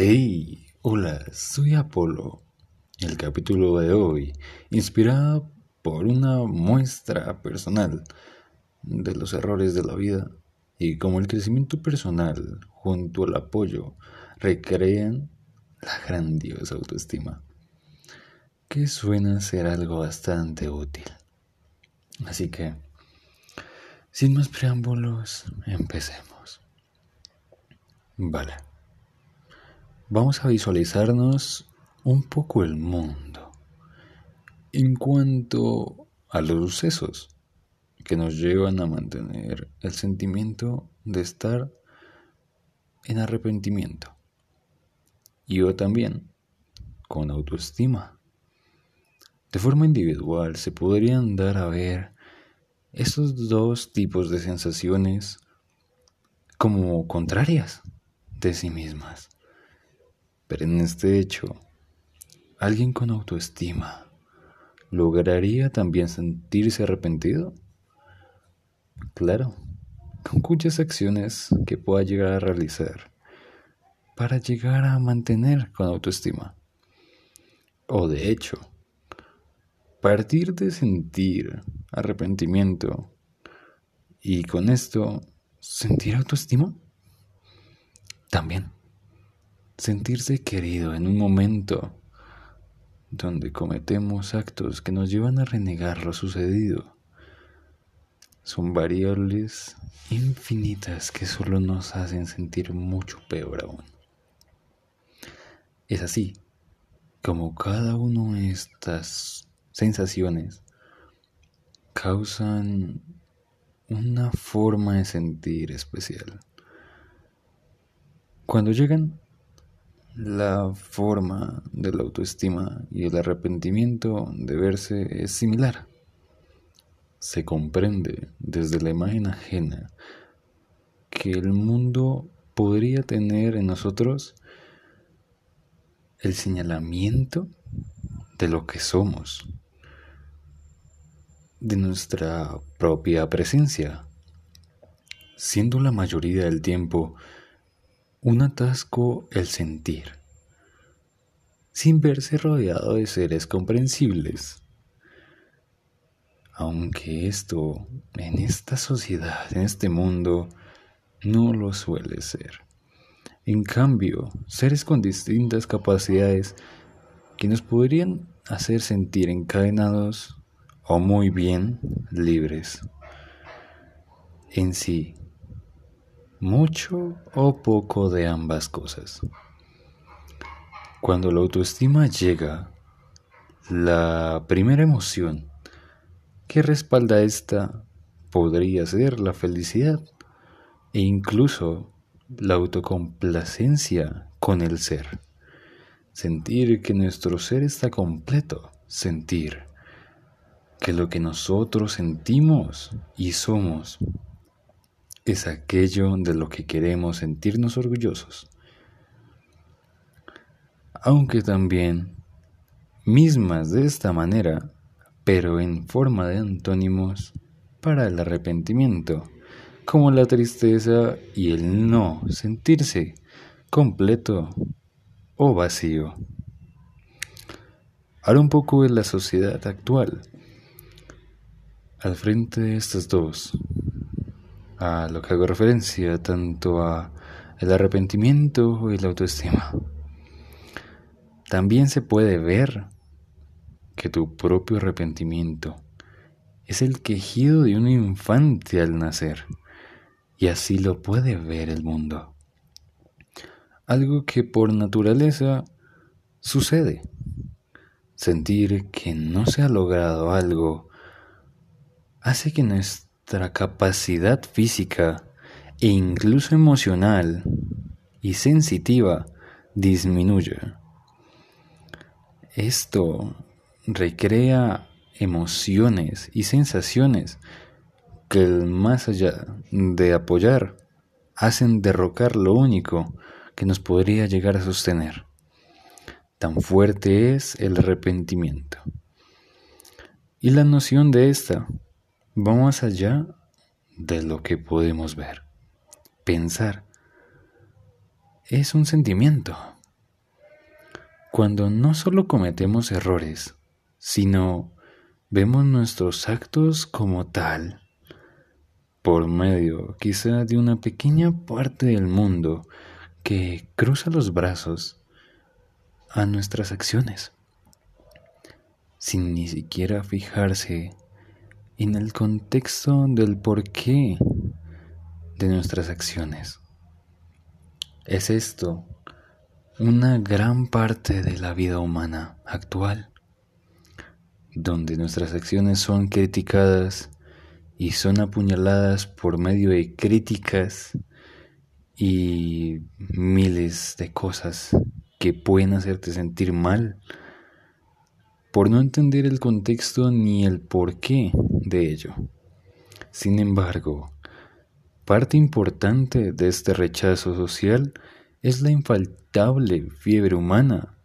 Hey, hola, soy Apolo. El capítulo de hoy, inspirado por una muestra personal de los errores de la vida y cómo el crecimiento personal junto al apoyo recrean la grandiosa autoestima, que suena ser algo bastante útil. Así que, sin más preámbulos, empecemos. Vale. Vamos a visualizarnos un poco el mundo en cuanto a los sucesos que nos llevan a mantener el sentimiento de estar en arrepentimiento. Y yo también, con autoestima. De forma individual se podrían dar a ver estos dos tipos de sensaciones como contrarias de sí mismas. Pero en este hecho, alguien con autoestima lograría también sentirse arrepentido. Claro, con cuyas acciones que pueda llegar a realizar para llegar a mantener con autoestima. O de hecho, partir de sentir arrepentimiento y con esto sentir autoestima también sentirse querido en un momento donde cometemos actos que nos llevan a renegar lo sucedido. Son variables infinitas que solo nos hacen sentir mucho peor aún. Es así como cada una de estas sensaciones causan una forma de sentir especial. Cuando llegan la forma de la autoestima y el arrepentimiento de verse es similar. Se comprende desde la imagen ajena que el mundo podría tener en nosotros el señalamiento de lo que somos, de nuestra propia presencia, siendo la mayoría del tiempo un atasco el sentir, sin verse rodeado de seres comprensibles. Aunque esto en esta sociedad, en este mundo, no lo suele ser. En cambio, seres con distintas capacidades que nos podrían hacer sentir encadenados o muy bien libres. En sí, mucho o poco de ambas cosas. Cuando la autoestima llega, la primera emoción que respalda esta podría ser la felicidad e incluso la autocomplacencia con el ser. Sentir que nuestro ser está completo, sentir que lo que nosotros sentimos y somos es aquello de lo que queremos sentirnos orgullosos. Aunque también mismas de esta manera, pero en forma de antónimos para el arrepentimiento, como la tristeza y el no sentirse completo o vacío. Ahora un poco de la sociedad actual. Al frente de estas dos, a lo que hago referencia tanto a el arrepentimiento y la autoestima. También se puede ver que tu propio arrepentimiento es el quejido de un infante al nacer, y así lo puede ver el mundo. Algo que por naturaleza sucede. Sentir que no se ha logrado algo hace que nuestra nuestra capacidad física e incluso emocional y sensitiva disminuye. Esto recrea emociones y sensaciones que más allá de apoyar hacen derrocar lo único que nos podría llegar a sostener. Tan fuerte es el arrepentimiento. Y la noción de esta va más allá de lo que podemos ver. Pensar es un sentimiento cuando no solo cometemos errores, sino vemos nuestros actos como tal, por medio quizá de una pequeña parte del mundo que cruza los brazos a nuestras acciones, sin ni siquiera fijarse en el contexto del porqué de nuestras acciones. Es esto una gran parte de la vida humana actual, donde nuestras acciones son criticadas y son apuñaladas por medio de críticas y miles de cosas que pueden hacerte sentir mal por no entender el contexto ni el porqué de ello. Sin embargo, parte importante de este rechazo social es la infaltable fiebre humana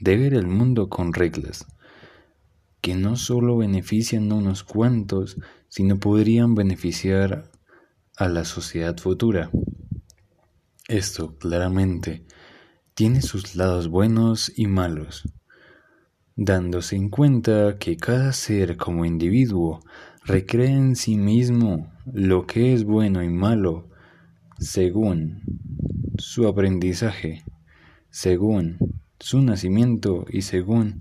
de ver el mundo con reglas, que no solo benefician a unos cuantos, sino podrían beneficiar a la sociedad futura. Esto claramente tiene sus lados buenos y malos, dándose en cuenta que cada ser como individuo recrea en sí mismo lo que es bueno y malo según su aprendizaje, según su nacimiento y según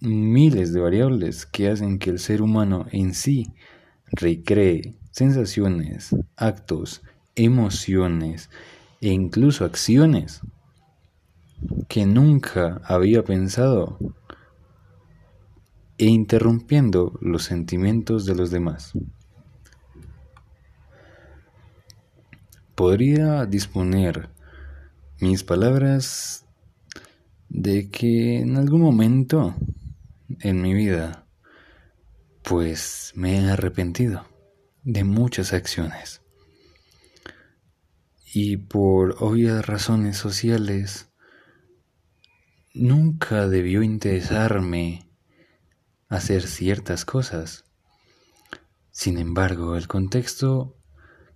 miles de variables que hacen que el ser humano en sí recree sensaciones, actos, emociones e incluso acciones que nunca había pensado e interrumpiendo los sentimientos de los demás. Podría disponer mis palabras de que en algún momento en mi vida pues me he arrepentido de muchas acciones y por obvias razones sociales nunca debió interesarme hacer ciertas cosas. Sin embargo, el contexto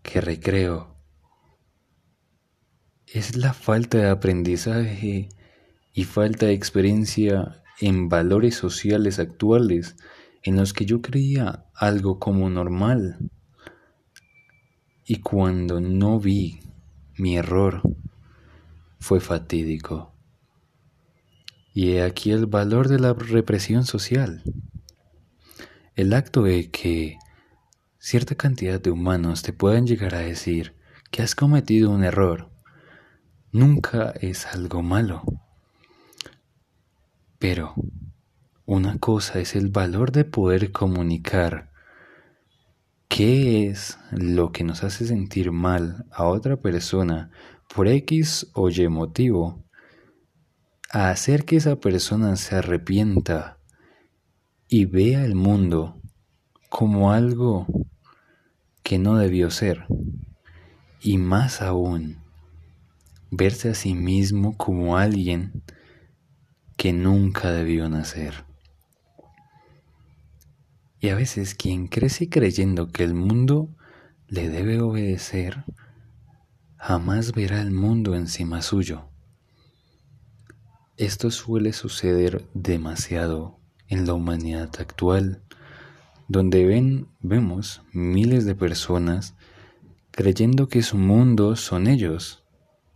que recreo es la falta de aprendizaje y falta de experiencia en valores sociales actuales en los que yo creía algo como normal. Y cuando no vi mi error, fue fatídico. Y he aquí el valor de la represión social. El acto de que cierta cantidad de humanos te puedan llegar a decir que has cometido un error nunca es algo malo. Pero una cosa es el valor de poder comunicar qué es lo que nos hace sentir mal a otra persona por X o Y motivo, a hacer que esa persona se arrepienta y vea el mundo como algo que no debió ser, y más aún, verse a sí mismo como alguien que nunca debió nacer. Y a veces quien crece creyendo que el mundo le debe obedecer, jamás verá el mundo encima suyo. Esto suele suceder demasiado en la humanidad actual, donde ven, vemos miles de personas creyendo que su mundo son ellos,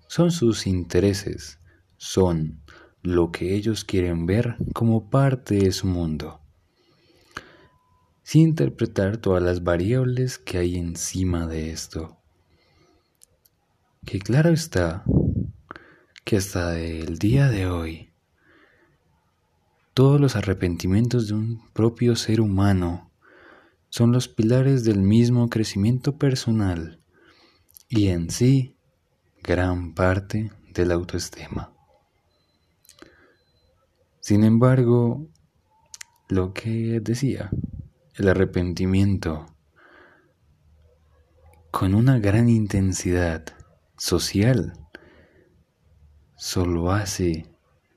son sus intereses, son lo que ellos quieren ver como parte de su mundo, sin interpretar todas las variables que hay encima de esto. Que claro está que hasta el día de hoy todos los arrepentimientos de un propio ser humano son los pilares del mismo crecimiento personal y en sí gran parte de la autoestima. Sin embargo, lo que decía, el arrepentimiento con una gran intensidad social solo hace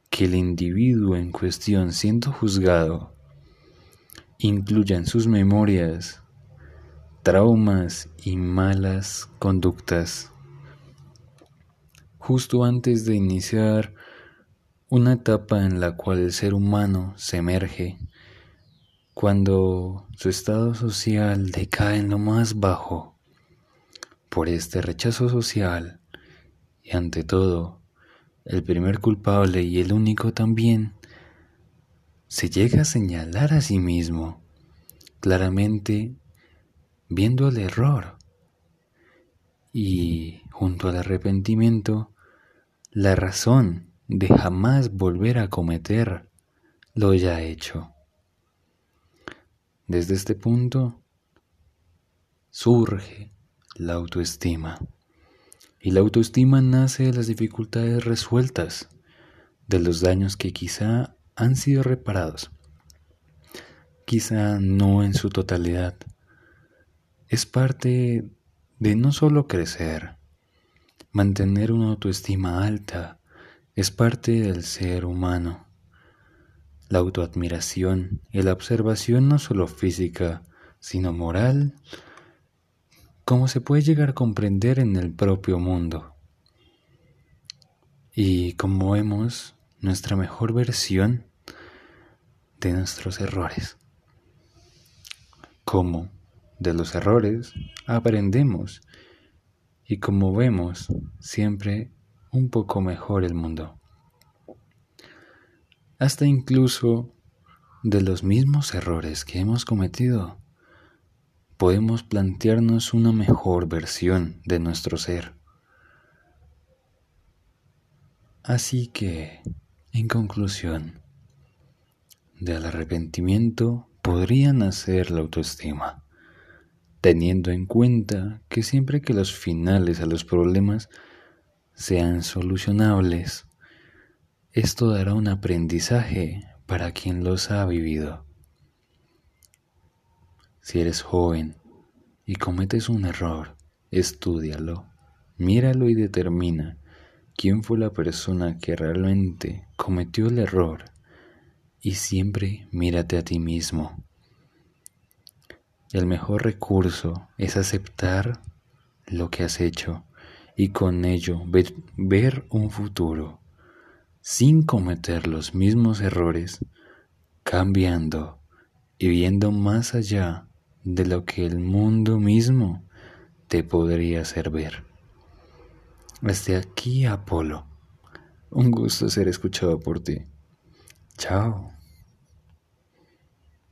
que el individuo en cuestión siendo juzgado incluya en sus memorias traumas y malas conductas. Justo antes de iniciar una etapa en la cual el ser humano se emerge cuando su estado social decae en lo más bajo por este rechazo social y ante todo el primer culpable y el único también se llega a señalar a sí mismo claramente viendo el error y junto al arrepentimiento la razón de jamás volver a cometer lo ya hecho. Desde este punto surge la autoestima. Y la autoestima nace de las dificultades resueltas, de los daños que quizá han sido reparados, quizá no en su totalidad. Es parte de no solo crecer, mantener una autoestima alta, es parte del ser humano. La autoadmiración y la observación no solo física, sino moral, como se puede llegar a comprender en el propio mundo. Y como vemos, nuestra mejor versión de nuestros errores. Como de los errores aprendemos y como vemos siempre un poco mejor el mundo. Hasta incluso de los mismos errores que hemos cometido podemos plantearnos una mejor versión de nuestro ser. Así que, en conclusión, del arrepentimiento podría nacer la autoestima, teniendo en cuenta que siempre que los finales a los problemas sean solucionables, esto dará un aprendizaje para quien los ha vivido. Si eres joven y cometes un error, estúdialo, míralo y determina quién fue la persona que realmente cometió el error y siempre mírate a ti mismo. El mejor recurso es aceptar lo que has hecho y con ello ver, ver, un futuro sin cometer los mismos errores, cambiando y viendo más allá de lo que el mundo mismo te podría hacer ver. Hasta aquí, Apolo. Un gusto ser escuchado por ti. Chao.